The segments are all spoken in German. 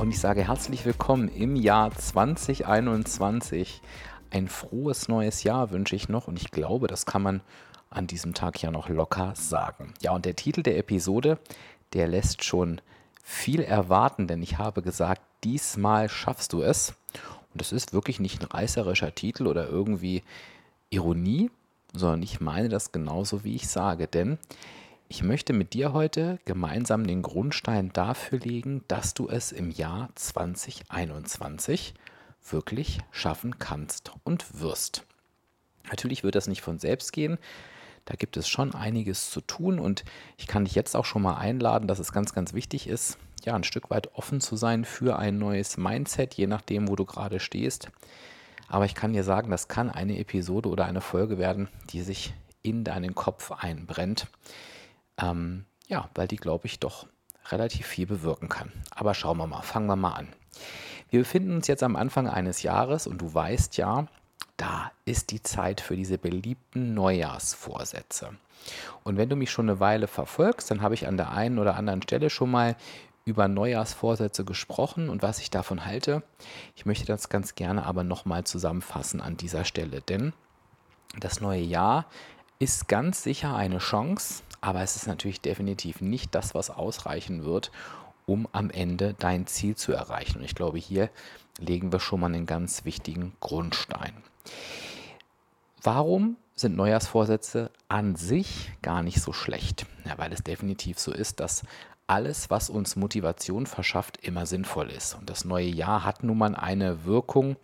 Und ich sage herzlich willkommen im Jahr 2021. Ein frohes neues Jahr wünsche ich noch und ich glaube, das kann man an diesem Tag ja noch locker sagen. Ja, und der Titel der Episode, der lässt schon viel erwarten, denn ich habe gesagt, diesmal schaffst du es. Und das ist wirklich nicht ein reißerischer Titel oder irgendwie Ironie, sondern ich meine das genauso, wie ich sage. Denn ich möchte mit dir heute gemeinsam den Grundstein dafür legen, dass du es im Jahr 2021 wirklich schaffen kannst und wirst. Natürlich wird das nicht von selbst gehen. Da gibt es schon einiges zu tun und ich kann dich jetzt auch schon mal einladen, dass es ganz, ganz wichtig ist, ja, ein Stück weit offen zu sein für ein neues Mindset, je nachdem, wo du gerade stehst. Aber ich kann dir sagen, das kann eine Episode oder eine Folge werden, die sich in deinen Kopf einbrennt. Ähm, ja, weil die, glaube ich, doch relativ viel bewirken kann. Aber schauen wir mal, fangen wir mal an. Wir befinden uns jetzt am Anfang eines Jahres und du weißt ja, da ist die Zeit für diese beliebten Neujahrsvorsätze. Und wenn du mich schon eine Weile verfolgst, dann habe ich an der einen oder anderen Stelle schon mal über Neujahrsvorsätze gesprochen und was ich davon halte. Ich möchte das ganz gerne aber nochmal zusammenfassen an dieser Stelle, denn das neue Jahr ist ganz sicher eine Chance, aber es ist natürlich definitiv nicht das, was ausreichen wird, um am Ende dein Ziel zu erreichen. Und ich glaube, hier legen wir schon mal einen ganz wichtigen Grundstein. Warum sind Neujahrsvorsätze an sich gar nicht so schlecht? Ja, weil es definitiv so ist, dass alles, was uns Motivation verschafft, immer sinnvoll ist. Und das neue Jahr hat nun mal eine Wirkung,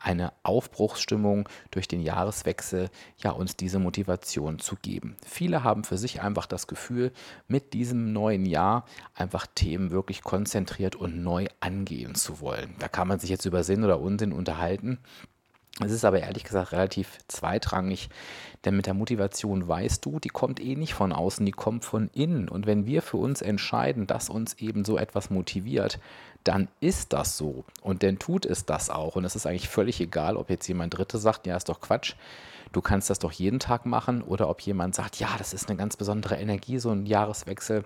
eine Aufbruchsstimmung durch den Jahreswechsel, ja, uns diese Motivation zu geben. Viele haben für sich einfach das Gefühl, mit diesem neuen Jahr einfach Themen wirklich konzentriert und neu angehen zu wollen. Da kann man sich jetzt über Sinn oder Unsinn unterhalten. Es ist aber ehrlich gesagt relativ zweitrangig, denn mit der Motivation weißt du, die kommt eh nicht von außen, die kommt von innen. Und wenn wir für uns entscheiden, dass uns eben so etwas motiviert, dann ist das so. Und dann tut es das auch. Und es ist eigentlich völlig egal, ob jetzt jemand Dritte sagt, ja, ist doch Quatsch, du kannst das doch jeden Tag machen, oder ob jemand sagt, ja, das ist eine ganz besondere Energie, so ein Jahreswechsel.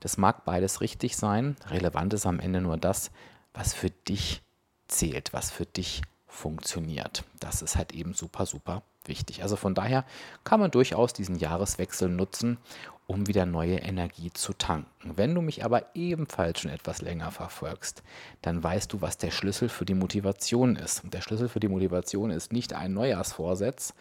Das mag beides richtig sein. Relevant ist am Ende nur das, was für dich zählt, was für dich zählt funktioniert. Das ist halt eben super, super wichtig. Also von daher kann man durchaus diesen Jahreswechsel nutzen, um wieder neue Energie zu tanken. Wenn du mich aber ebenfalls schon etwas länger verfolgst, dann weißt du, was der Schlüssel für die Motivation ist. Und der Schlüssel für die Motivation ist nicht ein Neujahrsvorsatz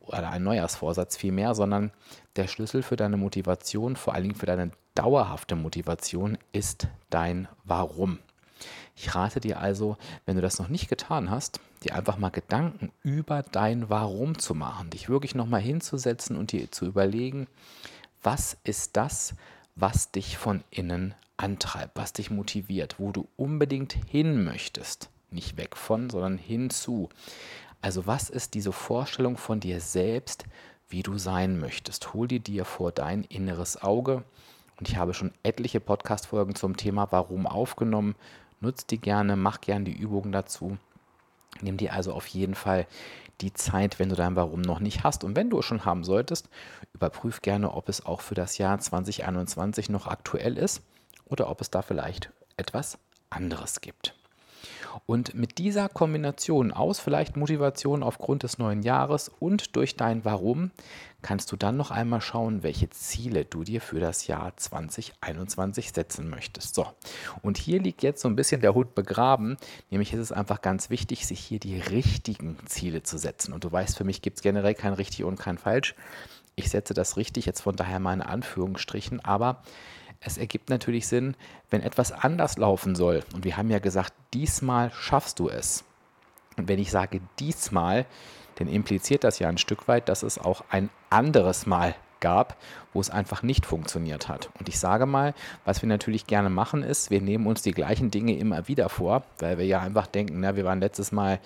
oder ein Neujahrsvorsatz vielmehr, sondern der Schlüssel für deine Motivation, vor allen Dingen für deine dauerhafte Motivation, ist dein Warum. Ich rate dir also, wenn du das noch nicht getan hast, dir einfach mal Gedanken über dein Warum zu machen, dich wirklich nochmal hinzusetzen und dir zu überlegen, was ist das, was dich von innen antreibt, was dich motiviert, wo du unbedingt hin möchtest. Nicht weg von, sondern hinzu. Also was ist diese Vorstellung von dir selbst, wie du sein möchtest? Hol dir dir vor dein inneres Auge. Und ich habe schon etliche Podcast-Folgen zum Thema Warum aufgenommen. Nutz die gerne, mach gerne die Übungen dazu. Nimm dir also auf jeden Fall die Zeit, wenn du dein Warum noch nicht hast. Und wenn du es schon haben solltest, überprüf gerne, ob es auch für das Jahr 2021 noch aktuell ist oder ob es da vielleicht etwas anderes gibt. Und mit dieser Kombination aus vielleicht Motivation aufgrund des neuen Jahres und durch dein Warum kannst du dann noch einmal schauen, welche Ziele du dir für das Jahr 2021 setzen möchtest. So, und hier liegt jetzt so ein bisschen der Hut begraben, nämlich ist es einfach ganz wichtig, sich hier die richtigen Ziele zu setzen. Und du weißt, für mich gibt es generell kein richtig und kein falsch. Ich setze das richtig, jetzt von daher in Anführungsstrichen, aber es ergibt natürlich Sinn, wenn etwas anders laufen soll. Und wir haben ja gesagt, diesmal schaffst du es. Und wenn ich sage diesmal, dann impliziert das ja ein Stück weit, dass es auch ein anderes Mal gab, wo es einfach nicht funktioniert hat. Und ich sage mal, was wir natürlich gerne machen ist, wir nehmen uns die gleichen Dinge immer wieder vor, weil wir ja einfach denken, na, wir waren letztes Mal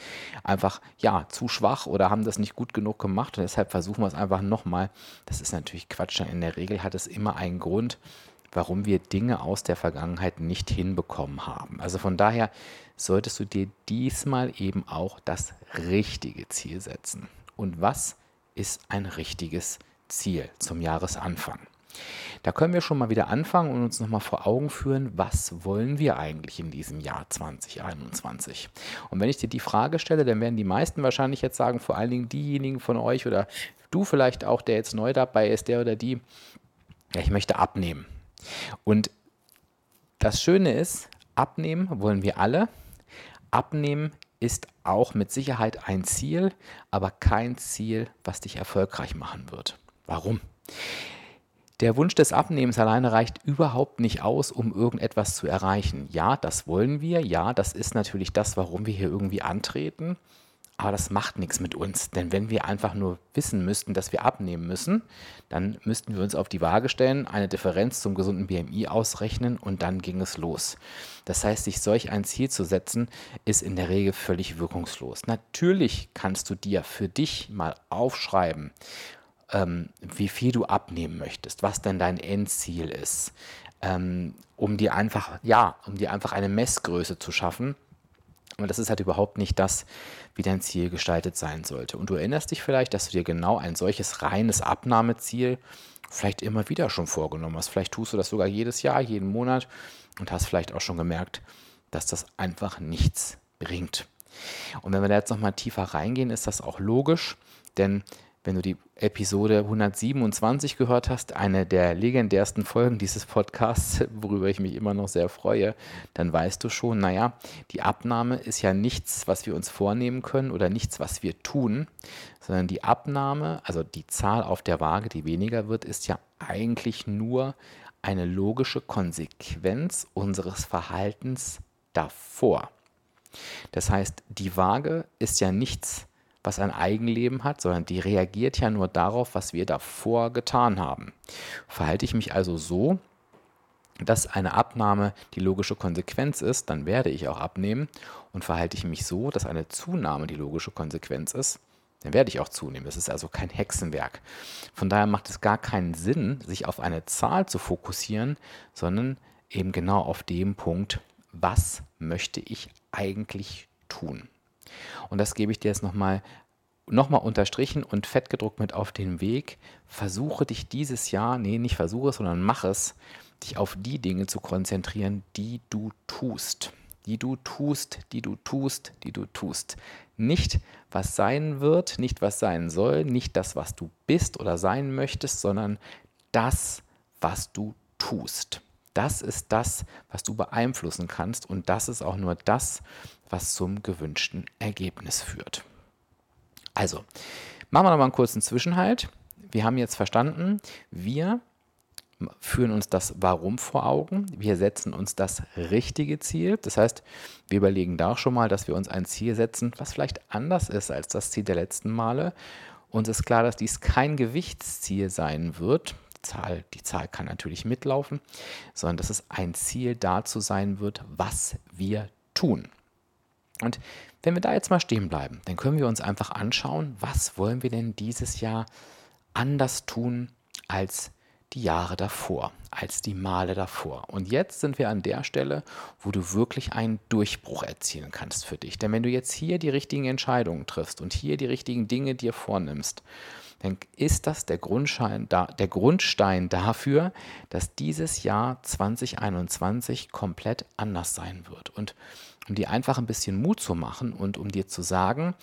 einfach ja zu schwach oder haben das nicht gut genug gemacht und deshalb versuchen wir es einfach nochmal. Das ist natürlich Quatsch. In der Regel hat es immer einen Grund, warum wir Dinge aus der Vergangenheit nicht hinbekommen haben. Also von daher solltest du dir diesmal eben auch das richtige Ziel setzen. Und was ist ein richtiges Ziel zum Jahresanfang? Da können wir schon mal wieder anfangen und uns nochmal vor Augen führen, was wollen wir eigentlich in diesem Jahr 2021? Und wenn ich dir die Frage stelle, dann werden die meisten wahrscheinlich jetzt sagen, vor allen Dingen diejenigen von euch oder du vielleicht auch, der jetzt neu dabei ist, der oder die, ja, ich möchte abnehmen. Und das Schöne ist, abnehmen wollen wir alle. Abnehmen ist auch mit Sicherheit ein Ziel, aber kein Ziel, was dich erfolgreich machen wird. Warum? Der Wunsch des Abnehmens alleine reicht überhaupt nicht aus, um irgendetwas zu erreichen. Ja, das wollen wir. Ja, das ist natürlich das, warum wir hier irgendwie antreten. Aber das macht nichts mit uns, denn wenn wir einfach nur wissen müssten, dass wir abnehmen müssen, dann müssten wir uns auf die Waage stellen, eine Differenz zum gesunden BMI ausrechnen und dann ging es los. Das heißt, sich solch ein Ziel zu setzen, ist in der Regel völlig wirkungslos. Natürlich kannst du dir für dich mal aufschreiben, ähm, wie viel du abnehmen möchtest, was denn dein Endziel ist, ähm, um dir einfach, ja, um dir einfach eine Messgröße zu schaffen und das ist halt überhaupt nicht das, wie dein Ziel gestaltet sein sollte. Und du erinnerst dich vielleicht, dass du dir genau ein solches reines Abnahmeziel vielleicht immer wieder schon vorgenommen hast. Vielleicht tust du das sogar jedes Jahr, jeden Monat und hast vielleicht auch schon gemerkt, dass das einfach nichts bringt. Und wenn wir da jetzt nochmal tiefer reingehen, ist das auch logisch, denn wenn du die Episode 127 gehört hast, eine der legendärsten Folgen dieses Podcasts, worüber ich mich immer noch sehr freue, dann weißt du schon, naja, die Abnahme ist ja nichts, was wir uns vornehmen können oder nichts, was wir tun, sondern die Abnahme, also die Zahl auf der Waage, die weniger wird, ist ja eigentlich nur eine logische Konsequenz unseres Verhaltens davor. Das heißt, die Waage ist ja nichts, was ein Eigenleben hat, sondern die reagiert ja nur darauf, was wir davor getan haben. Verhalte ich mich also so, dass eine Abnahme die logische Konsequenz ist, dann werde ich auch abnehmen. Und verhalte ich mich so, dass eine Zunahme die logische Konsequenz ist, dann werde ich auch zunehmen. Das ist also kein Hexenwerk. Von daher macht es gar keinen Sinn, sich auf eine Zahl zu fokussieren, sondern eben genau auf dem Punkt, was möchte ich eigentlich tun. Und das gebe ich dir jetzt nochmal nochmal unterstrichen und fett gedruckt mit auf den Weg. Versuche dich dieses Jahr, nee, nicht versuche es, sondern mach es, dich auf die Dinge zu konzentrieren, die du tust. Die du tust, die du tust, die du tust. Nicht, was sein wird, nicht, was sein soll, nicht das, was du bist oder sein möchtest, sondern das, was du tust. Das ist das, was du beeinflussen kannst und das ist auch nur das, was zum gewünschten Ergebnis führt. Also, machen wir noch mal einen kurzen Zwischenhalt. Wir haben jetzt verstanden, wir führen uns das Warum vor Augen. Wir setzen uns das richtige Ziel. Das heißt, wir überlegen da auch schon mal, dass wir uns ein Ziel setzen, was vielleicht anders ist als das Ziel der letzten Male. Uns ist klar, dass dies kein Gewichtsziel sein wird. Zahl, die Zahl kann natürlich mitlaufen, sondern dass es ein Ziel dazu sein wird, was wir tun. Und wenn wir da jetzt mal stehen bleiben, dann können wir uns einfach anschauen, was wollen wir denn dieses Jahr anders tun als die Jahre davor, als die Male davor. Und jetzt sind wir an der Stelle, wo du wirklich einen Durchbruch erzielen kannst für dich. Denn wenn du jetzt hier die richtigen Entscheidungen triffst und hier die richtigen Dinge dir vornimmst, dann ist das der, Grundstein, der Grundstein dafür, dass dieses Jahr 2021 komplett anders sein wird. Und um dir einfach ein bisschen Mut zu machen und um dir zu sagen,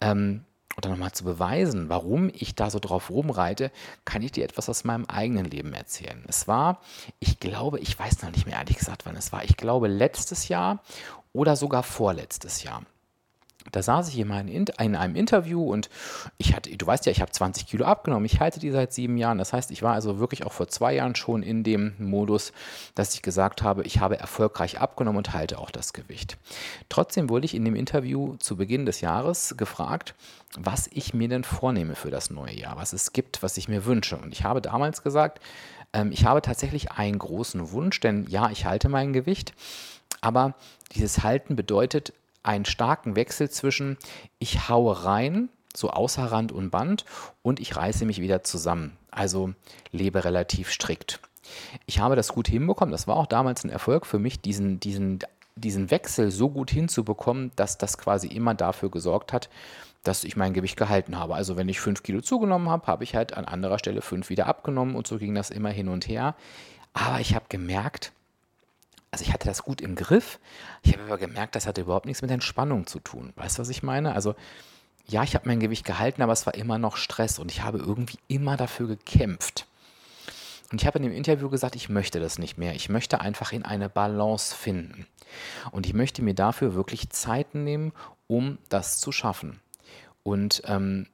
ähm, oder nochmal zu beweisen, warum ich da so drauf rumreite, kann ich dir etwas aus meinem eigenen Leben erzählen. Es war, ich glaube, ich weiß noch nicht mehr ehrlich gesagt, wann es war. Ich glaube letztes Jahr oder sogar vorletztes Jahr. Da saß ich in, in einem Interview und ich hatte, du weißt ja, ich habe 20 Kilo abgenommen. Ich halte die seit sieben Jahren. Das heißt, ich war also wirklich auch vor zwei Jahren schon in dem Modus, dass ich gesagt habe, ich habe erfolgreich abgenommen und halte auch das Gewicht. Trotzdem wurde ich in dem Interview zu Beginn des Jahres gefragt, was ich mir denn vornehme für das neue Jahr, was es gibt, was ich mir wünsche. Und ich habe damals gesagt, ähm, ich habe tatsächlich einen großen Wunsch, denn ja, ich halte mein Gewicht. Aber dieses Halten bedeutet, einen starken Wechsel zwischen ich haue rein, so außer Rand und Band, und ich reiße mich wieder zusammen. Also lebe relativ strikt. Ich habe das gut hinbekommen. Das war auch damals ein Erfolg für mich, diesen, diesen, diesen Wechsel so gut hinzubekommen, dass das quasi immer dafür gesorgt hat, dass ich mein Gewicht gehalten habe. Also wenn ich fünf Kilo zugenommen habe, habe ich halt an anderer Stelle fünf wieder abgenommen und so ging das immer hin und her. Aber ich habe gemerkt, also ich hatte das gut im Griff. Ich habe aber gemerkt, das hatte überhaupt nichts mit Entspannung zu tun. Weißt du, was ich meine? Also ja, ich habe mein Gewicht gehalten, aber es war immer noch Stress und ich habe irgendwie immer dafür gekämpft. Und ich habe in dem Interview gesagt, ich möchte das nicht mehr. Ich möchte einfach in eine Balance finden. Und ich möchte mir dafür wirklich Zeit nehmen, um das zu schaffen. Und ähm,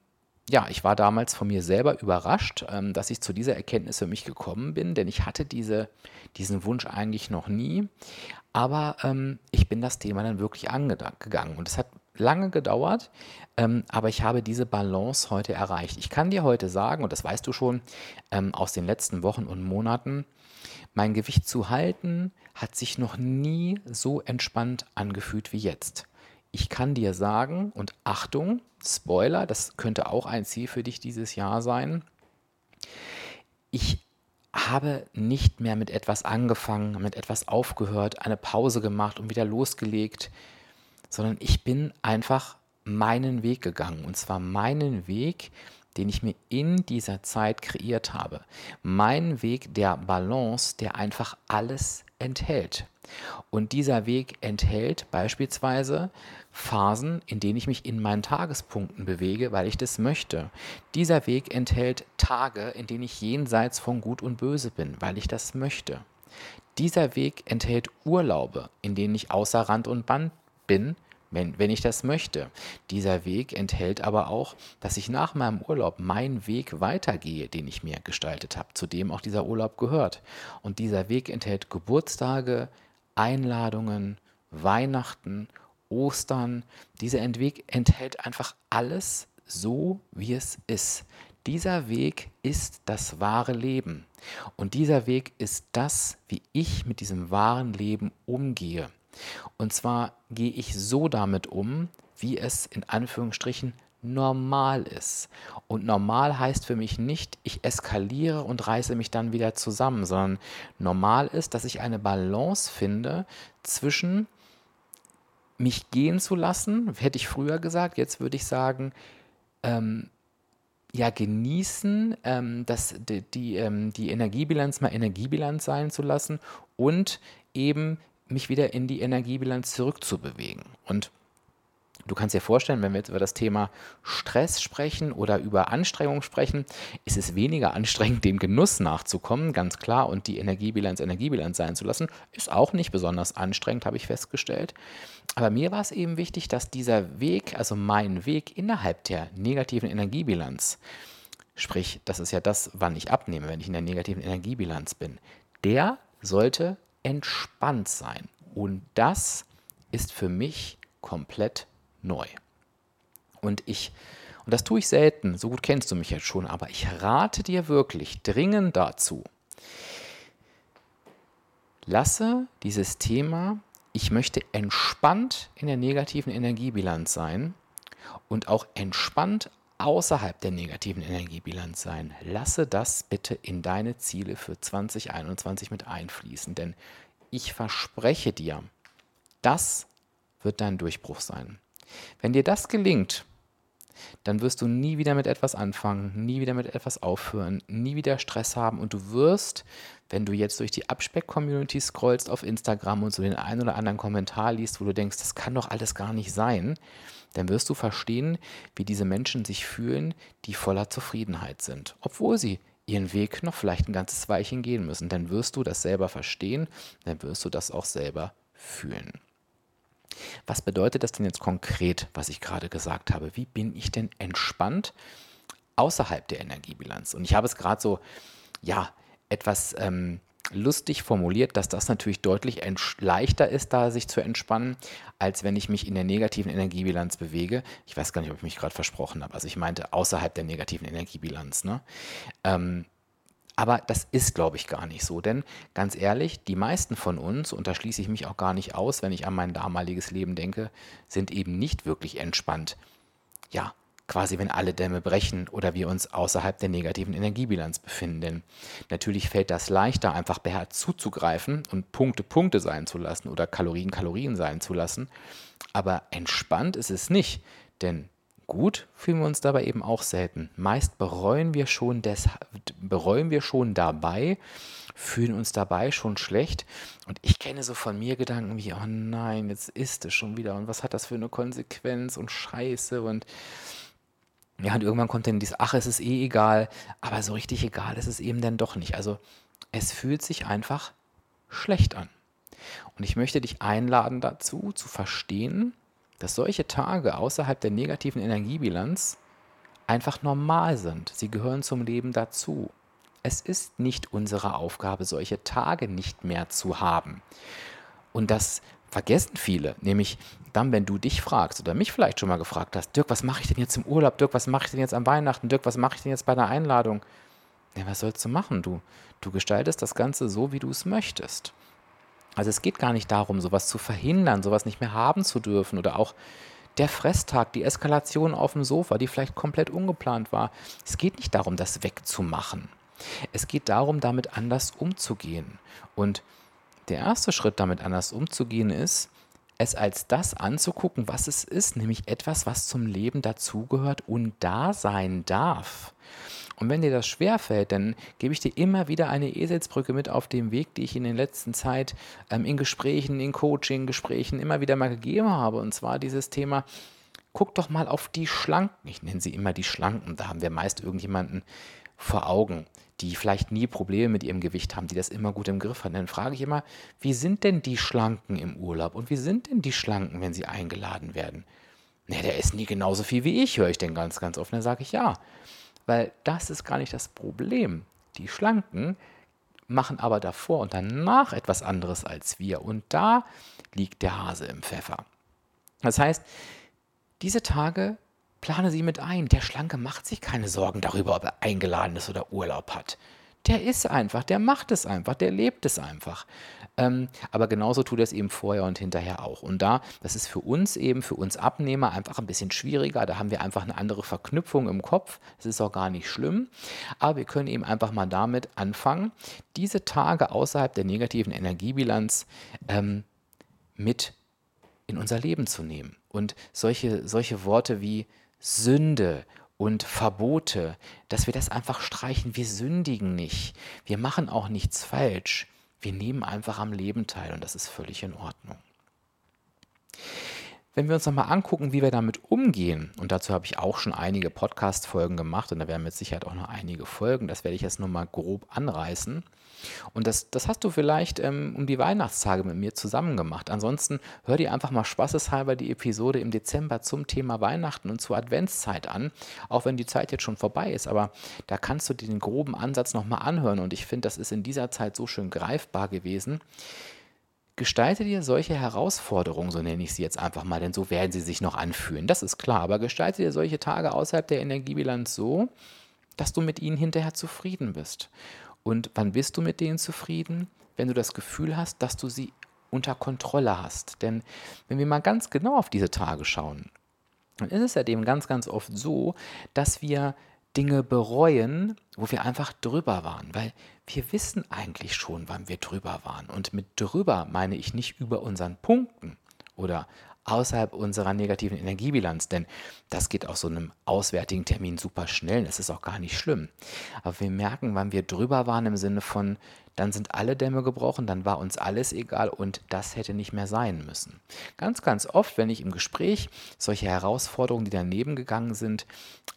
ja, ich war damals von mir selber überrascht, ähm, dass ich zu dieser Erkenntnis für mich gekommen bin, denn ich hatte diese, diesen Wunsch eigentlich noch nie. Aber ähm, ich bin das Thema dann wirklich angegangen und es hat lange gedauert, ähm, aber ich habe diese Balance heute erreicht. Ich kann dir heute sagen, und das weißt du schon ähm, aus den letzten Wochen und Monaten, mein Gewicht zu halten hat sich noch nie so entspannt angefühlt wie jetzt. Ich kann dir sagen, und Achtung, Spoiler, das könnte auch ein Ziel für dich dieses Jahr sein. Ich habe nicht mehr mit etwas angefangen, mit etwas aufgehört, eine Pause gemacht und wieder losgelegt, sondern ich bin einfach meinen Weg gegangen. Und zwar meinen Weg, den ich mir in dieser Zeit kreiert habe. Mein Weg der Balance, der einfach alles enthält. Und dieser Weg enthält beispielsweise Phasen, in denen ich mich in meinen Tagespunkten bewege, weil ich das möchte. Dieser Weg enthält Tage, in denen ich jenseits von Gut und Böse bin, weil ich das möchte. Dieser Weg enthält Urlaube, in denen ich außer Rand und Band bin, wenn, wenn ich das möchte. Dieser Weg enthält aber auch, dass ich nach meinem Urlaub meinen Weg weitergehe, den ich mir gestaltet habe, zu dem auch dieser Urlaub gehört. Und dieser Weg enthält Geburtstage, Einladungen, Weihnachten, Ostern. Dieser Weg enthält einfach alles so, wie es ist. Dieser Weg ist das wahre Leben. Und dieser Weg ist das, wie ich mit diesem wahren Leben umgehe. Und zwar gehe ich so damit um, wie es in Anführungsstrichen normal ist. Und normal heißt für mich nicht, ich eskaliere und reiße mich dann wieder zusammen, sondern normal ist, dass ich eine Balance finde zwischen mich gehen zu lassen, hätte ich früher gesagt, jetzt würde ich sagen, ähm, ja, genießen, ähm, das, die, die, ähm, die Energiebilanz mal Energiebilanz sein zu lassen und eben mich wieder in die Energiebilanz zurückzubewegen. Und Du kannst dir vorstellen, wenn wir jetzt über das Thema Stress sprechen oder über Anstrengung sprechen, ist es weniger anstrengend, dem Genuss nachzukommen, ganz klar, und die Energiebilanz Energiebilanz sein zu lassen, ist auch nicht besonders anstrengend, habe ich festgestellt. Aber mir war es eben wichtig, dass dieser Weg, also mein Weg innerhalb der negativen Energiebilanz, sprich, das ist ja das, wann ich abnehme, wenn ich in der negativen Energiebilanz bin, der sollte entspannt sein. Und das ist für mich komplett neu. Und ich, und das tue ich selten, so gut kennst du mich jetzt schon, aber ich rate dir wirklich dringend dazu, lasse dieses Thema, ich möchte entspannt in der negativen Energiebilanz sein und auch entspannt außerhalb der negativen Energiebilanz sein. Lasse das bitte in deine Ziele für 2021 mit einfließen, denn ich verspreche dir, das wird dein Durchbruch sein. Wenn dir das gelingt, dann wirst du nie wieder mit etwas anfangen, nie wieder mit etwas aufhören, nie wieder Stress haben und du wirst, wenn du jetzt durch die Abspeck-Community scrollst auf Instagram und so den einen oder anderen Kommentar liest, wo du denkst, das kann doch alles gar nicht sein, dann wirst du verstehen, wie diese Menschen sich fühlen, die voller Zufriedenheit sind, obwohl sie ihren Weg noch vielleicht ein ganzes Weilchen gehen müssen. Dann wirst du das selber verstehen, dann wirst du das auch selber fühlen. Was bedeutet das denn jetzt konkret, was ich gerade gesagt habe? Wie bin ich denn entspannt außerhalb der Energiebilanz? Und ich habe es gerade so, ja, etwas ähm, lustig formuliert, dass das natürlich deutlich leichter ist, da sich zu entspannen, als wenn ich mich in der negativen Energiebilanz bewege. Ich weiß gar nicht, ob ich mich gerade versprochen habe. Also ich meinte außerhalb der negativen Energiebilanz. Ne? Ähm, aber das ist, glaube ich, gar nicht so. Denn ganz ehrlich, die meisten von uns, und da schließe ich mich auch gar nicht aus, wenn ich an mein damaliges Leben denke, sind eben nicht wirklich entspannt. Ja, quasi wenn alle Dämme brechen oder wir uns außerhalb der negativen Energiebilanz befinden. Denn natürlich fällt das leichter, einfach beherzt zuzugreifen und Punkte Punkte sein zu lassen oder Kalorien Kalorien sein zu lassen. Aber entspannt ist es nicht, denn Gut fühlen wir uns dabei eben auch selten. Meist bereuen wir schon, des, bereuen wir schon dabei, fühlen uns dabei schon schlecht. Und ich kenne so von mir Gedanken wie, oh nein, jetzt ist es schon wieder. Und was hat das für eine Konsequenz und Scheiße und ja, und irgendwann kommt dann dieses, ach, es ist eh egal, aber so richtig egal ist es eben dann doch nicht. Also es fühlt sich einfach schlecht an. Und ich möchte dich einladen dazu, zu verstehen, dass solche Tage außerhalb der negativen Energiebilanz einfach normal sind. Sie gehören zum Leben dazu. Es ist nicht unsere Aufgabe, solche Tage nicht mehr zu haben. Und das vergessen viele, nämlich dann, wenn du dich fragst oder mich vielleicht schon mal gefragt hast, Dirk, was mache ich denn jetzt im Urlaub? Dirk, was mache ich denn jetzt am Weihnachten? Dirk, was mache ich denn jetzt bei der Einladung? Ja, was sollst du machen? Du, du gestaltest das Ganze so, wie du es möchtest. Also es geht gar nicht darum, sowas zu verhindern, sowas nicht mehr haben zu dürfen oder auch der Fresstag, die Eskalation auf dem Sofa, die vielleicht komplett ungeplant war. Es geht nicht darum, das wegzumachen. Es geht darum, damit anders umzugehen. Und der erste Schritt, damit anders umzugehen, ist, es als das anzugucken, was es ist, nämlich etwas, was zum Leben dazugehört und da sein darf. Und wenn dir das schwerfällt, dann gebe ich dir immer wieder eine Eselsbrücke mit auf dem Weg, die ich in der letzten Zeit ähm, in Gesprächen, in Coaching-Gesprächen immer wieder mal gegeben habe. Und zwar dieses Thema, guck doch mal auf die Schlanken. Ich nenne sie immer die Schlanken. Da haben wir meist irgendjemanden vor Augen, die vielleicht nie Probleme mit ihrem Gewicht haben, die das immer gut im Griff haben. Dann frage ich immer, wie sind denn die Schlanken im Urlaub und wie sind denn die Schlanken, wenn sie eingeladen werden? Ne, der ist nie genauso viel wie ich, höre ich denn ganz, ganz oft. Dann sage ich ja. Weil das ist gar nicht das Problem. Die Schlanken machen aber davor und danach etwas anderes als wir. Und da liegt der Hase im Pfeffer. Das heißt, diese Tage plane sie mit ein. Der Schlanke macht sich keine Sorgen darüber, ob er eingeladen ist oder Urlaub hat. Der ist einfach, der macht es einfach, der lebt es einfach. Ähm, aber genauso tut er es eben vorher und hinterher auch. Und da, das ist für uns eben, für uns Abnehmer einfach ein bisschen schwieriger. Da haben wir einfach eine andere Verknüpfung im Kopf. Das ist auch gar nicht schlimm. Aber wir können eben einfach mal damit anfangen, diese Tage außerhalb der negativen Energiebilanz ähm, mit in unser Leben zu nehmen. Und solche, solche Worte wie Sünde und Verbote, dass wir das einfach streichen. Wir sündigen nicht. Wir machen auch nichts falsch. Wir nehmen einfach am Leben teil und das ist völlig in Ordnung. Wenn wir uns nochmal angucken, wie wir damit umgehen, und dazu habe ich auch schon einige Podcast-Folgen gemacht und da werden mit Sicherheit auch noch einige Folgen, das werde ich jetzt nur mal grob anreißen. Und das, das hast du vielleicht ähm, um die Weihnachtstage mit mir zusammen gemacht. Ansonsten hör dir einfach mal spaßeshalber die Episode im Dezember zum Thema Weihnachten und zur Adventszeit an, auch wenn die Zeit jetzt schon vorbei ist. Aber da kannst du dir den groben Ansatz nochmal anhören und ich finde, das ist in dieser Zeit so schön greifbar gewesen. Gestalte dir solche Herausforderungen, so nenne ich sie jetzt einfach mal, denn so werden sie sich noch anfühlen, das ist klar, aber gestalte dir solche Tage außerhalb der Energiebilanz so, dass du mit ihnen hinterher zufrieden bist. Und wann bist du mit denen zufrieden? Wenn du das Gefühl hast, dass du sie unter Kontrolle hast. Denn wenn wir mal ganz genau auf diese Tage schauen, dann ist es ja dem ganz, ganz oft so, dass wir Dinge bereuen, wo wir einfach drüber waren, weil wir wissen eigentlich schon, wann wir drüber waren. Und mit drüber meine ich nicht über unseren Punkten oder außerhalb unserer negativen Energiebilanz, denn das geht auf so einem auswärtigen Termin super schnell, das ist auch gar nicht schlimm. Aber wir merken, wann wir drüber waren im Sinne von, dann sind alle Dämme gebrochen, dann war uns alles egal und das hätte nicht mehr sein müssen. Ganz, ganz oft, wenn ich im Gespräch solche Herausforderungen, die daneben gegangen sind,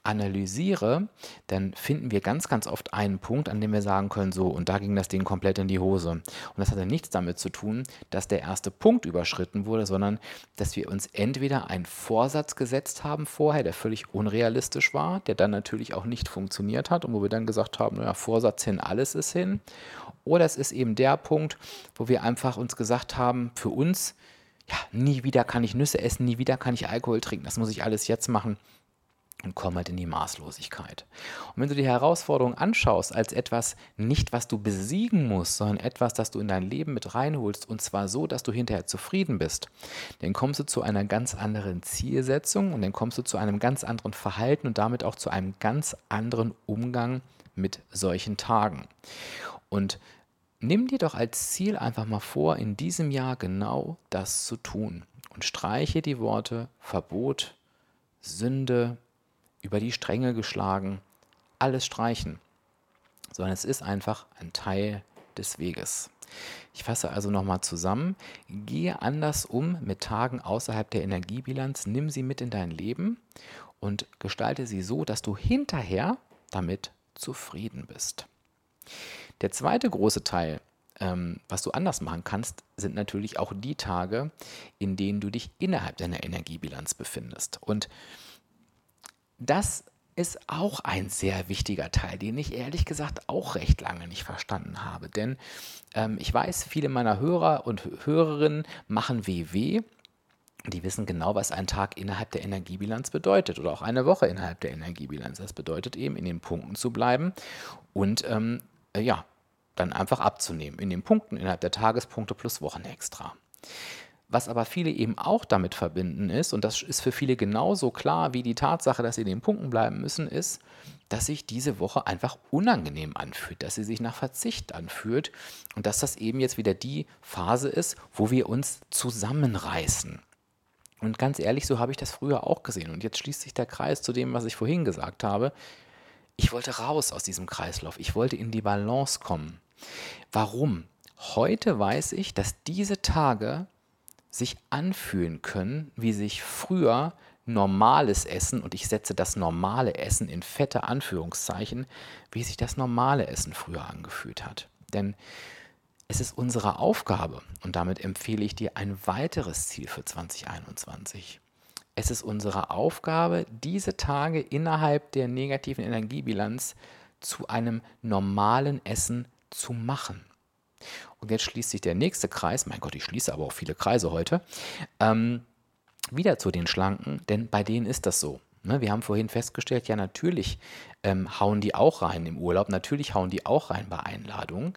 analysiere, dann finden wir ganz, ganz oft einen Punkt, an dem wir sagen können, so, und da ging das Ding komplett in die Hose. Und das hatte nichts damit zu tun, dass der erste Punkt überschritten wurde, sondern dass wir uns entweder einen Vorsatz gesetzt haben vorher, der völlig unrealistisch war, der dann natürlich auch nicht funktioniert hat und wo wir dann gesagt haben, naja, Vorsatz hin, alles ist hin. Oder es ist eben der Punkt, wo wir einfach uns gesagt haben, für uns, ja, nie wieder kann ich Nüsse essen, nie wieder kann ich Alkohol trinken, das muss ich alles jetzt machen und komme halt in die Maßlosigkeit. Und wenn du die Herausforderung anschaust als etwas nicht, was du besiegen musst, sondern etwas, das du in dein Leben mit reinholst und zwar so, dass du hinterher zufrieden bist, dann kommst du zu einer ganz anderen Zielsetzung und dann kommst du zu einem ganz anderen Verhalten und damit auch zu einem ganz anderen Umgang mit solchen Tagen. Und Nimm dir doch als Ziel einfach mal vor, in diesem Jahr genau das zu tun und streiche die Worte Verbot, Sünde, über die Stränge geschlagen, alles streichen, sondern es ist einfach ein Teil des Weges. Ich fasse also nochmal zusammen, gehe anders um mit Tagen außerhalb der Energiebilanz, nimm sie mit in dein Leben und gestalte sie so, dass du hinterher damit zufrieden bist. Der zweite große Teil, ähm, was du anders machen kannst, sind natürlich auch die Tage, in denen du dich innerhalb deiner Energiebilanz befindest. Und das ist auch ein sehr wichtiger Teil, den ich ehrlich gesagt auch recht lange nicht verstanden habe. Denn ähm, ich weiß, viele meiner Hörer und Hörerinnen machen WW. Die wissen genau, was ein Tag innerhalb der Energiebilanz bedeutet oder auch eine Woche innerhalb der Energiebilanz. Das bedeutet eben, in den Punkten zu bleiben und ähm, äh, ja, dann einfach abzunehmen. In den Punkten innerhalb der Tagespunkte plus Wochen extra. Was aber viele eben auch damit verbinden ist, und das ist für viele genauso klar wie die Tatsache, dass sie in den Punkten bleiben müssen, ist, dass sich diese Woche einfach unangenehm anfühlt, dass sie sich nach Verzicht anfühlt und dass das eben jetzt wieder die Phase ist, wo wir uns zusammenreißen. Und ganz ehrlich, so habe ich das früher auch gesehen. Und jetzt schließt sich der Kreis zu dem, was ich vorhin gesagt habe. Ich wollte raus aus diesem Kreislauf. Ich wollte in die Balance kommen. Warum? Heute weiß ich, dass diese Tage sich anfühlen können, wie sich früher normales Essen, und ich setze das normale Essen in fette Anführungszeichen, wie sich das normale Essen früher angefühlt hat. Denn es ist unsere Aufgabe, und damit empfehle ich dir ein weiteres Ziel für 2021. Es ist unsere Aufgabe, diese Tage innerhalb der negativen Energiebilanz zu einem normalen Essen zu machen. Und jetzt schließt sich der nächste Kreis, mein Gott, ich schließe aber auch viele Kreise heute, ähm, wieder zu den Schlanken, denn bei denen ist das so. Ne? Wir haben vorhin festgestellt, ja natürlich ähm, hauen die auch rein im Urlaub, natürlich hauen die auch rein bei Einladungen,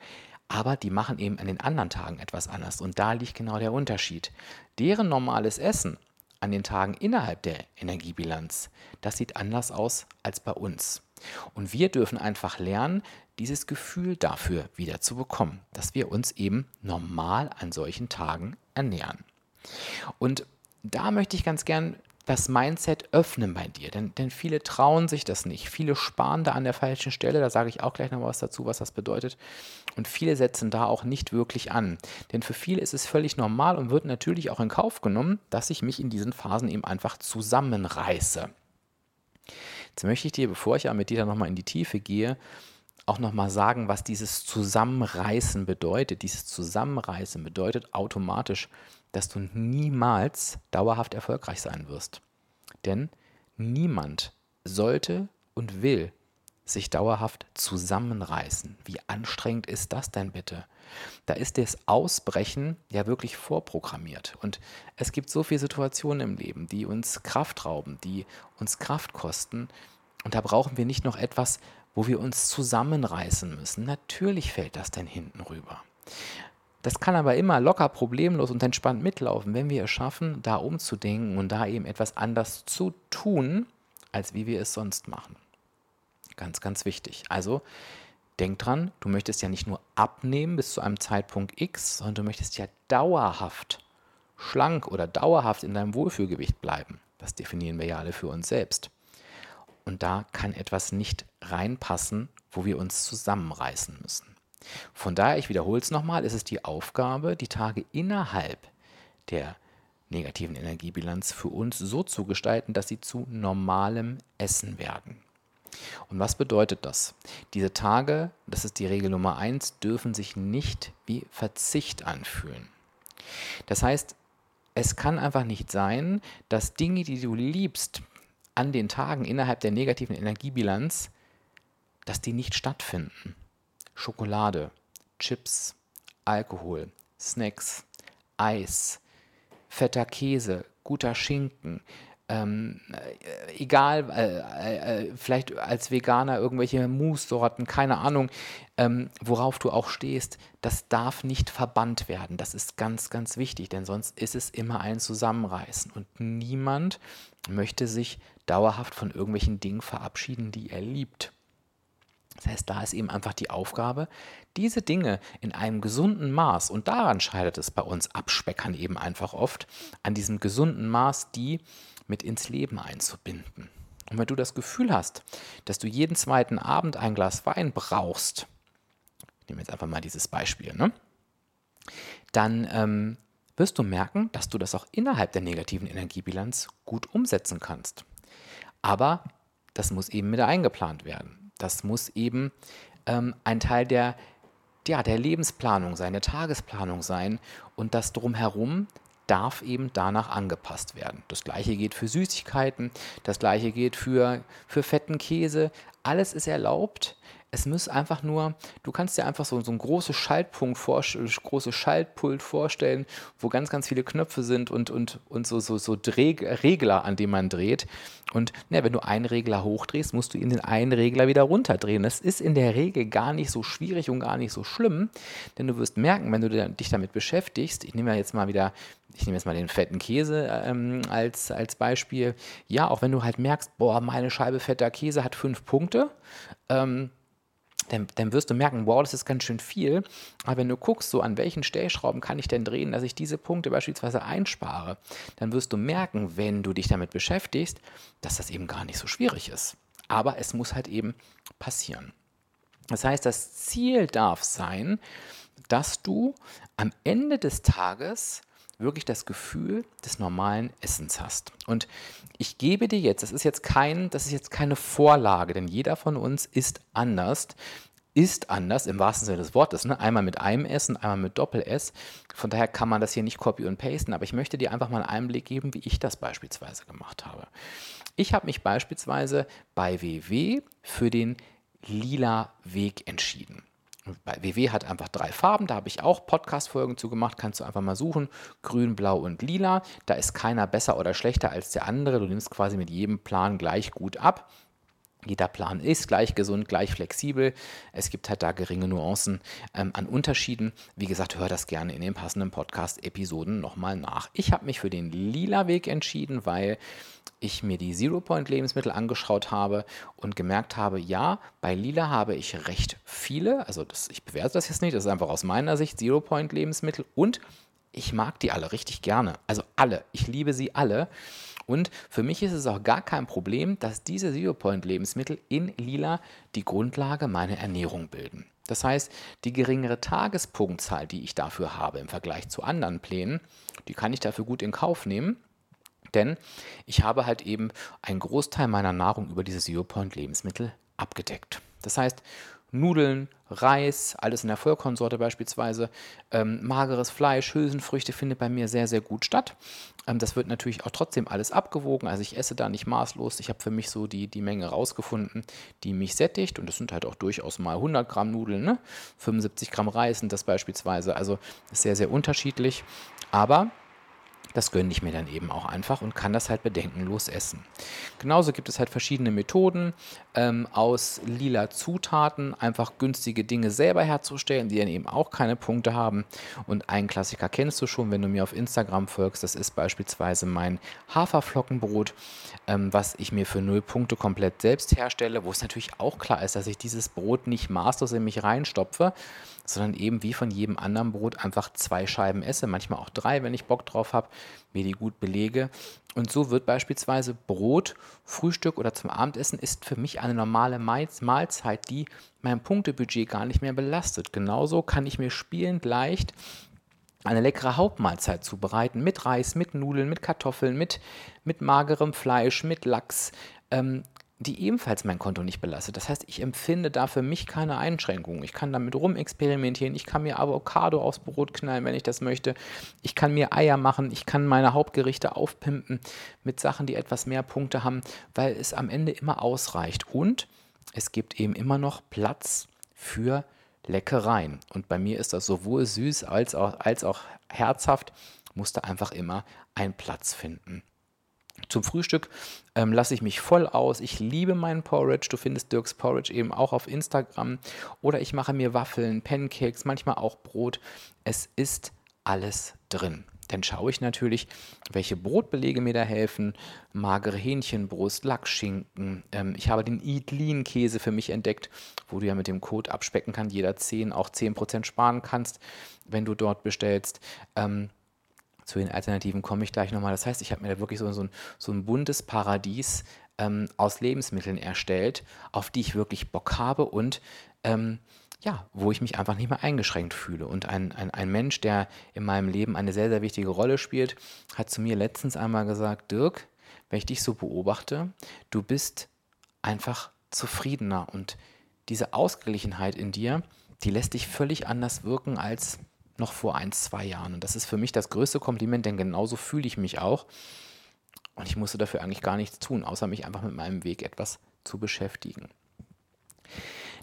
aber die machen eben an den anderen Tagen etwas anders. Und da liegt genau der Unterschied. Deren normales Essen an den Tagen innerhalb der Energiebilanz, das sieht anders aus als bei uns. Und wir dürfen einfach lernen, dieses Gefühl dafür wieder zu bekommen, dass wir uns eben normal an solchen Tagen ernähren. Und da möchte ich ganz gern das Mindset öffnen bei dir, denn, denn viele trauen sich das nicht. Viele sparen da an der falschen Stelle, da sage ich auch gleich noch was dazu, was das bedeutet. Und viele setzen da auch nicht wirklich an. Denn für viele ist es völlig normal und wird natürlich auch in Kauf genommen, dass ich mich in diesen Phasen eben einfach zusammenreiße. Jetzt möchte ich dir, bevor ich ja mit dir dann nochmal in die Tiefe gehe, auch nochmal sagen, was dieses Zusammenreißen bedeutet. Dieses Zusammenreißen bedeutet automatisch, dass du niemals dauerhaft erfolgreich sein wirst. Denn niemand sollte und will sich dauerhaft zusammenreißen. Wie anstrengend ist das denn bitte? Da ist das Ausbrechen ja wirklich vorprogrammiert. Und es gibt so viele Situationen im Leben, die uns Kraft rauben, die uns Kraft kosten. Und da brauchen wir nicht noch etwas, wo wir uns zusammenreißen müssen. Natürlich fällt das denn hinten rüber. Das kann aber immer locker problemlos und entspannt mitlaufen, wenn wir es schaffen, da umzudenken und da eben etwas anders zu tun, als wie wir es sonst machen. Ganz, ganz wichtig. Also denk dran, du möchtest ja nicht nur abnehmen bis zu einem Zeitpunkt X, sondern du möchtest ja dauerhaft schlank oder dauerhaft in deinem Wohlfühlgewicht bleiben. Das definieren wir ja alle für uns selbst. Und da kann etwas nicht reinpassen, wo wir uns zusammenreißen müssen. Von daher, ich wiederhole es nochmal, ist es die Aufgabe, die Tage innerhalb der negativen Energiebilanz für uns so zu gestalten, dass sie zu normalem Essen werden. Und was bedeutet das? Diese Tage, das ist die Regel Nummer eins, dürfen sich nicht wie Verzicht anfühlen. Das heißt, es kann einfach nicht sein, dass Dinge, die du liebst, an den Tagen innerhalb der negativen Energiebilanz, dass die nicht stattfinden. Schokolade, Chips, Alkohol, Snacks, Eis, fetter Käse, guter Schinken, ähm, äh, egal, äh, äh, vielleicht als Veganer irgendwelche Mousse-Sorten, keine Ahnung, ähm, worauf du auch stehst, das darf nicht verbannt werden. Das ist ganz, ganz wichtig, denn sonst ist es immer ein Zusammenreißen und niemand möchte sich dauerhaft von irgendwelchen Dingen verabschieden, die er liebt. Das heißt, da ist eben einfach die Aufgabe, diese Dinge in einem gesunden Maß, und daran scheidet es bei uns Abspeckern eben einfach oft, an diesem gesunden Maß, die mit ins Leben einzubinden. Und wenn du das Gefühl hast, dass du jeden zweiten Abend ein Glas Wein brauchst, ich nehme jetzt einfach mal dieses Beispiel, ne? dann ähm, wirst du merken, dass du das auch innerhalb der negativen Energiebilanz gut umsetzen kannst. Aber das muss eben mit eingeplant werden. Das muss eben ähm, ein Teil der, ja, der Lebensplanung sein, der Tagesplanung sein und das drumherum darf eben danach angepasst werden. Das gleiche geht für Süßigkeiten, das gleiche geht für, für fetten Käse. Alles ist erlaubt. Es muss einfach nur, du kannst dir einfach so, so ein großes Schaltpunkt vor, großes Schaltpult vorstellen, wo ganz, ganz viele Knöpfe sind und, und, und so, so, so Dreh, Regler, an denen man dreht. Und ne, wenn du einen Regler hochdrehst, musst du in den einen Regler wieder runterdrehen. Das ist in der Regel gar nicht so schwierig und gar nicht so schlimm, denn du wirst merken, wenn du dich damit beschäftigst, ich nehme jetzt mal wieder ich nehme jetzt mal den fetten Käse ähm, als, als Beispiel. Ja, auch wenn du halt merkst, boah, meine Scheibe fetter Käse hat fünf Punkte, ähm, dann, dann, wirst du merken, wow, das ist ganz schön viel. Aber wenn du guckst, so an welchen Stellschrauben kann ich denn drehen, dass ich diese Punkte beispielsweise einspare, dann wirst du merken, wenn du dich damit beschäftigst, dass das eben gar nicht so schwierig ist. Aber es muss halt eben passieren. Das heißt, das Ziel darf sein, dass du am Ende des Tages wirklich das Gefühl des normalen Essens hast. Und ich gebe dir jetzt, das ist jetzt kein, das ist jetzt keine Vorlage, denn jeder von uns ist anders, ist anders im wahrsten Sinne des Wortes. Ne? Einmal mit einem Essen, einmal mit Doppel-S. Von daher kann man das hier nicht copy und pasten, aber ich möchte dir einfach mal einen Einblick geben, wie ich das beispielsweise gemacht habe. Ich habe mich beispielsweise bei WW für den lila Weg entschieden. Bei WW hat einfach drei Farben, da habe ich auch Podcast-Folgen zu gemacht, kannst du einfach mal suchen. Grün, Blau und Lila. Da ist keiner besser oder schlechter als der andere. Du nimmst quasi mit jedem Plan gleich gut ab. Jeder Plan ist gleich gesund, gleich flexibel. Es gibt halt da geringe Nuancen ähm, an Unterschieden. Wie gesagt, hör das gerne in den passenden Podcast-Episoden nochmal nach. Ich habe mich für den lila Weg entschieden, weil ich mir die Zero-Point-Lebensmittel angeschaut habe und gemerkt habe, ja, bei lila habe ich recht viele. Also das, ich bewerte das jetzt nicht, das ist einfach aus meiner Sicht Zero-Point-Lebensmittel und ich mag die alle richtig gerne. Also alle. Ich liebe sie alle. Und für mich ist es auch gar kein Problem, dass diese Zero Point Lebensmittel in lila die Grundlage meiner Ernährung bilden. Das heißt, die geringere Tagespunktzahl, die ich dafür habe im Vergleich zu anderen Plänen, die kann ich dafür gut in Kauf nehmen. Denn ich habe halt eben einen Großteil meiner Nahrung über diese Zero Point Lebensmittel abgedeckt. Das heißt, Nudeln, Reis, alles in der Vollkornsorte beispielsweise. Ähm, mageres Fleisch, Hülsenfrüchte findet bei mir sehr, sehr gut statt. Ähm, das wird natürlich auch trotzdem alles abgewogen. Also ich esse da nicht maßlos. Ich habe für mich so die, die Menge rausgefunden, die mich sättigt. Und das sind halt auch durchaus mal 100 Gramm Nudeln, ne? 75 Gramm Reis sind das beispielsweise. Also sehr, sehr unterschiedlich. Aber das gönne ich mir dann eben auch einfach und kann das halt bedenkenlos essen. Genauso gibt es halt verschiedene Methoden ähm, aus lila Zutaten, einfach günstige Dinge selber herzustellen, die dann eben auch keine Punkte haben. Und einen Klassiker kennst du schon, wenn du mir auf Instagram folgst. Das ist beispielsweise mein Haferflockenbrot, ähm, was ich mir für null Punkte komplett selbst herstelle, wo es natürlich auch klar ist, dass ich dieses Brot nicht maßlos in mich reinstopfe, sondern eben wie von jedem anderen Brot einfach zwei Scheiben esse, manchmal auch drei, wenn ich Bock drauf habe mir die gut belege. Und so wird beispielsweise Brot, Frühstück oder zum Abendessen ist für mich eine normale Mahlzeit, die mein Punktebudget gar nicht mehr belastet. Genauso kann ich mir spielend leicht eine leckere Hauptmahlzeit zubereiten mit Reis, mit Nudeln, mit Kartoffeln, mit, mit magerem Fleisch, mit Lachs, ähm, die ebenfalls mein Konto nicht belastet. Das heißt, ich empfinde da für mich keine Einschränkungen. Ich kann damit rumexperimentieren, ich kann mir Avocado aufs Brot knallen, wenn ich das möchte. Ich kann mir Eier machen, ich kann meine Hauptgerichte aufpimpen mit Sachen, die etwas mehr Punkte haben, weil es am Ende immer ausreicht. Und es gibt eben immer noch Platz für Leckereien. Und bei mir ist das sowohl süß als auch, als auch herzhaft, musste einfach immer einen Platz finden. Zum Frühstück ähm, lasse ich mich voll aus. Ich liebe meinen Porridge. Du findest Dirks Porridge eben auch auf Instagram. Oder ich mache mir Waffeln, Pancakes, manchmal auch Brot. Es ist alles drin. Dann schaue ich natürlich, welche Brotbelege mir da helfen. Magere Hähnchenbrust, Lachsschinken. Ähm, ich habe den Eat Lean Käse für mich entdeckt, wo du ja mit dem Code abspecken kannst, jeder 10 auch 10% sparen kannst, wenn du dort bestellst. Ähm, zu den Alternativen komme ich gleich nochmal. Das heißt, ich habe mir da wirklich so, so, ein, so ein buntes Paradies ähm, aus Lebensmitteln erstellt, auf die ich wirklich Bock habe und ähm, ja, wo ich mich einfach nicht mehr eingeschränkt fühle. Und ein, ein, ein Mensch, der in meinem Leben eine sehr, sehr wichtige Rolle spielt, hat zu mir letztens einmal gesagt, Dirk, wenn ich dich so beobachte, du bist einfach zufriedener und diese Ausgeglichenheit in dir, die lässt dich völlig anders wirken als noch vor ein, zwei Jahren. Und das ist für mich das größte Kompliment, denn genauso fühle ich mich auch. Und ich musste dafür eigentlich gar nichts tun, außer mich einfach mit meinem Weg etwas zu beschäftigen.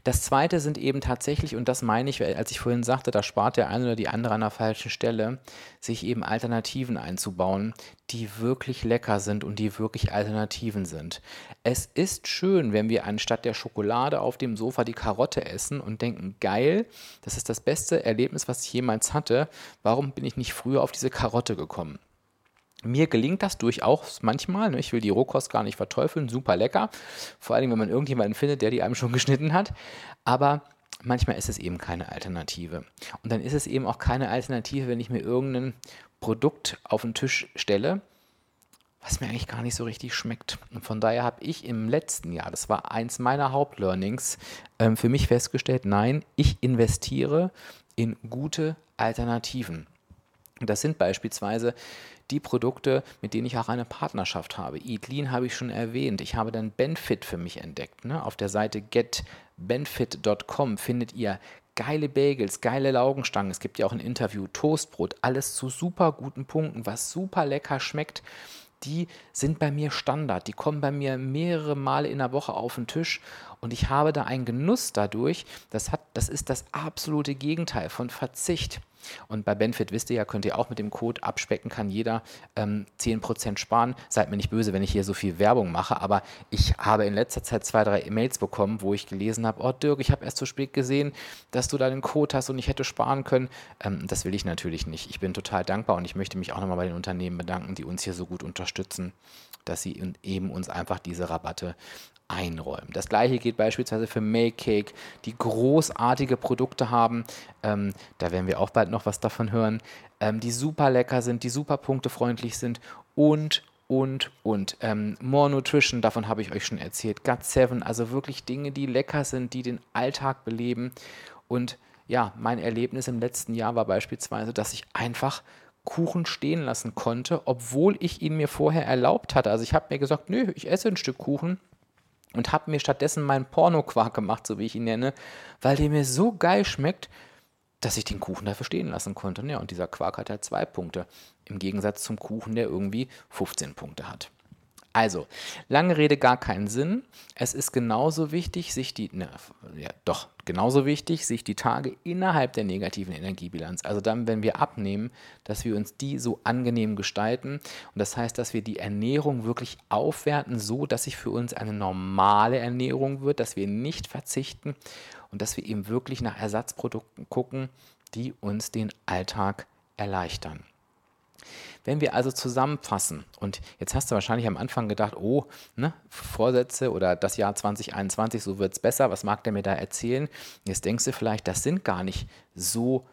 Das zweite sind eben tatsächlich, und das meine ich, als ich vorhin sagte, da spart der eine oder die andere an der falschen Stelle, sich eben Alternativen einzubauen, die wirklich lecker sind und die wirklich Alternativen sind. Es ist schön, wenn wir anstatt der Schokolade auf dem Sofa die Karotte essen und denken, geil, das ist das beste Erlebnis, was ich jemals hatte. Warum bin ich nicht früher auf diese Karotte gekommen? Mir gelingt das durchaus manchmal. Ne? Ich will die Rohkost gar nicht verteufeln, super lecker. Vor allem, wenn man irgendjemanden findet, der die einem schon geschnitten hat. Aber manchmal ist es eben keine Alternative. Und dann ist es eben auch keine Alternative, wenn ich mir irgendein Produkt auf den Tisch stelle, was mir eigentlich gar nicht so richtig schmeckt. Und von daher habe ich im letzten Jahr, das war eins meiner Hauptlearnings, ähm, für mich festgestellt, nein, ich investiere in gute Alternativen. Das sind beispielsweise die Produkte, mit denen ich auch eine Partnerschaft habe. Eat Lean habe ich schon erwähnt. Ich habe dann Benfit für mich entdeckt. Ne? Auf der Seite getbenfit.com findet ihr geile Bagels, geile Laugenstangen. Es gibt ja auch ein Interview, Toastbrot, alles zu super guten Punkten, was super lecker schmeckt. Die sind bei mir Standard. Die kommen bei mir mehrere Male in der Woche auf den Tisch und ich habe da einen Genuss dadurch. Das, hat, das ist das absolute Gegenteil von Verzicht. Und bei Benefit wisst ihr ja, könnt ihr auch mit dem Code abspecken, kann jeder ähm, 10% sparen. Seid mir nicht böse, wenn ich hier so viel Werbung mache, aber ich habe in letzter Zeit zwei, drei E-Mails bekommen, wo ich gelesen habe, oh Dirk, ich habe erst zu spät gesehen, dass du da den Code hast und ich hätte sparen können. Ähm, das will ich natürlich nicht. Ich bin total dankbar und ich möchte mich auch nochmal bei den Unternehmen bedanken, die uns hier so gut unterstützen, dass sie eben uns einfach diese Rabatte einräumen. Das gleiche geht beispielsweise für Make Cake, die großartige Produkte haben. Ähm, da werden wir auch bald noch was davon hören. Ähm, die super lecker sind, die super punktefreundlich sind und und, und. Ähm, More Nutrition, davon habe ich euch schon erzählt. Gut 7, also wirklich Dinge, die lecker sind, die den Alltag beleben. Und ja, mein Erlebnis im letzten Jahr war beispielsweise, dass ich einfach Kuchen stehen lassen konnte, obwohl ich ihn mir vorher erlaubt hatte. Also ich habe mir gesagt, nö, ich esse ein Stück Kuchen und habe mir stattdessen meinen Pornoquark gemacht, so wie ich ihn nenne, weil der mir so geil schmeckt, dass ich den Kuchen dafür stehen lassen konnte. Ja, und dieser Quark hat halt zwei Punkte, im Gegensatz zum Kuchen, der irgendwie 15 Punkte hat. Also, lange Rede, gar keinen Sinn. Es ist genauso wichtig, sich die, ne, ja, doch, genauso wichtig, sich die Tage innerhalb der negativen Energiebilanz, also dann, wenn wir abnehmen, dass wir uns die so angenehm gestalten. Und das heißt, dass wir die Ernährung wirklich aufwerten, so dass sich für uns eine normale Ernährung wird, dass wir nicht verzichten und dass wir eben wirklich nach Ersatzprodukten gucken, die uns den Alltag erleichtern. Wenn wir also zusammenfassen, und jetzt hast du wahrscheinlich am Anfang gedacht, oh, ne, Vorsätze oder das Jahr 2021, so wird es besser, was mag der mir da erzählen? Jetzt denkst du vielleicht, das sind gar nicht so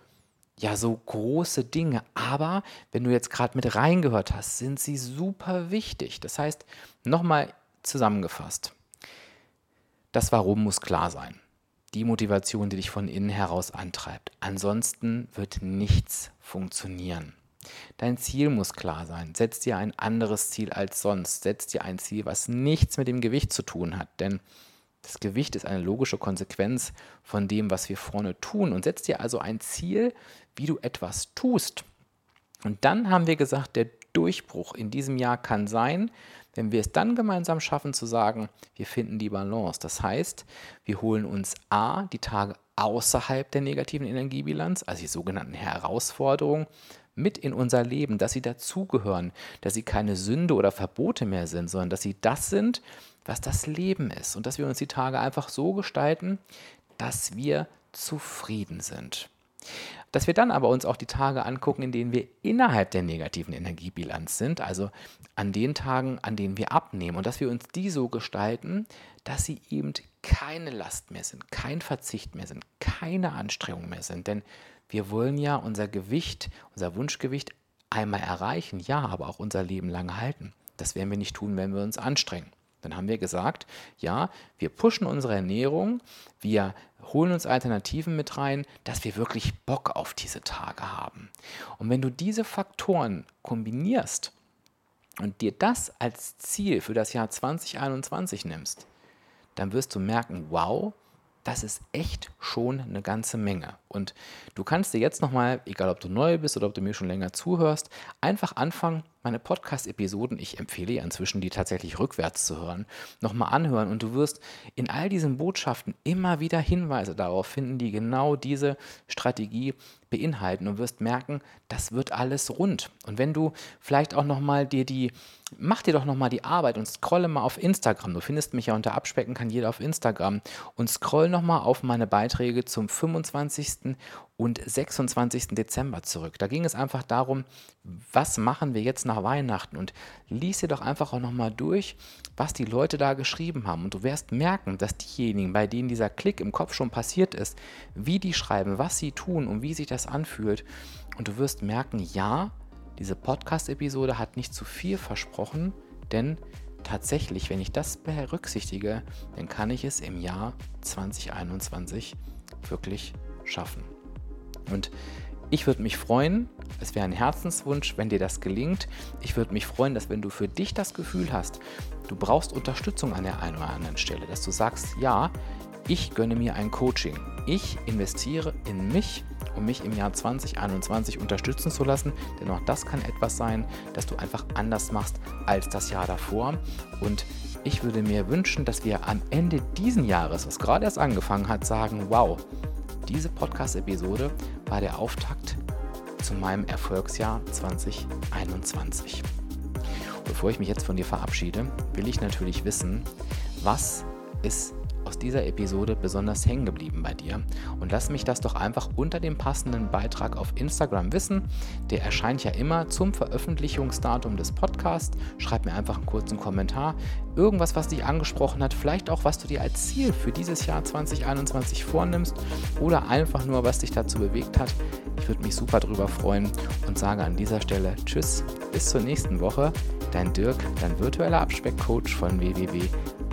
ja so große Dinge, aber wenn du jetzt gerade mit reingehört hast, sind sie super wichtig. Das heißt, nochmal zusammengefasst, das Warum muss klar sein. Die Motivation, die dich von innen heraus antreibt. Ansonsten wird nichts funktionieren. Dein Ziel muss klar sein. Setz dir ein anderes Ziel als sonst. Setz dir ein Ziel, was nichts mit dem Gewicht zu tun hat. Denn das Gewicht ist eine logische Konsequenz von dem, was wir vorne tun. Und setz dir also ein Ziel, wie du etwas tust. Und dann haben wir gesagt, der Durchbruch in diesem Jahr kann sein, wenn wir es dann gemeinsam schaffen zu sagen, wir finden die Balance. Das heißt, wir holen uns A, die Tage außerhalb der negativen Energiebilanz, also die sogenannten Herausforderungen, mit in unser Leben, dass sie dazugehören, dass sie keine Sünde oder Verbote mehr sind, sondern dass sie das sind, was das Leben ist und dass wir uns die Tage einfach so gestalten, dass wir zufrieden sind. Dass wir dann aber uns auch die Tage angucken, in denen wir innerhalb der negativen Energiebilanz sind, also an den Tagen, an denen wir abnehmen und dass wir uns die so gestalten, dass sie eben keine Last mehr sind, kein Verzicht mehr sind, keine Anstrengung mehr sind. Denn wir wollen ja unser Gewicht, unser Wunschgewicht einmal erreichen, ja, aber auch unser Leben lang halten. Das werden wir nicht tun, wenn wir uns anstrengen. Dann haben wir gesagt, ja, wir pushen unsere Ernährung, wir holen uns Alternativen mit rein, dass wir wirklich Bock auf diese Tage haben. Und wenn du diese Faktoren kombinierst und dir das als Ziel für das Jahr 2021 nimmst, dann wirst du merken, wow, das ist echt schon eine ganze Menge. Und du kannst dir jetzt nochmal, egal ob du neu bist oder ob du mir schon länger zuhörst, einfach anfangen, meine Podcast-Episoden, ich empfehle ja inzwischen, die tatsächlich rückwärts zu hören, nochmal anhören. Und du wirst in all diesen Botschaften immer wieder Hinweise darauf finden, die genau diese Strategie beinhalten und wirst merken, das wird alles rund. Und wenn du vielleicht auch nochmal dir die, mach dir doch nochmal die Arbeit und scrolle mal auf Instagram. Du findest mich ja unter Abspecken kann jeder auf Instagram und scroll nochmal auf meine Beiträge zum 25 und 26. Dezember zurück. Da ging es einfach darum, was machen wir jetzt nach Weihnachten und lies dir doch einfach auch nochmal durch, was die Leute da geschrieben haben. Und du wirst merken, dass diejenigen, bei denen dieser Klick im Kopf schon passiert ist, wie die schreiben, was sie tun und wie sich das anfühlt. Und du wirst merken, ja, diese Podcast-Episode hat nicht zu viel versprochen, denn tatsächlich, wenn ich das berücksichtige, dann kann ich es im Jahr 2021 wirklich schaffen. Und ich würde mich freuen, es wäre ein Herzenswunsch, wenn dir das gelingt. Ich würde mich freuen, dass wenn du für dich das Gefühl hast, du brauchst Unterstützung an der einen oder anderen Stelle, dass du sagst, ja, ich gönne mir ein Coaching. Ich investiere in mich, um mich im Jahr 2021 unterstützen zu lassen. Denn auch das kann etwas sein, dass du einfach anders machst als das Jahr davor. Und ich würde mir wünschen, dass wir am Ende diesen Jahres, was gerade erst angefangen hat, sagen, wow, diese Podcast-Episode war der Auftakt zu meinem Erfolgsjahr 2021. Bevor ich mich jetzt von dir verabschiede, will ich natürlich wissen, was ist aus dieser Episode besonders hängen geblieben bei dir? Und lass mich das doch einfach unter dem passenden Beitrag auf Instagram wissen. Der erscheint ja immer zum Veröffentlichungsdatum des Podcasts. Schreib mir einfach einen kurzen Kommentar. Irgendwas, was dich angesprochen hat, vielleicht auch, was du dir als Ziel für dieses Jahr 2021 vornimmst oder einfach nur, was dich dazu bewegt hat. Ich würde mich super darüber freuen und sage an dieser Stelle Tschüss, bis zur nächsten Woche. Dein Dirk, dein virtueller Abspeckcoach von www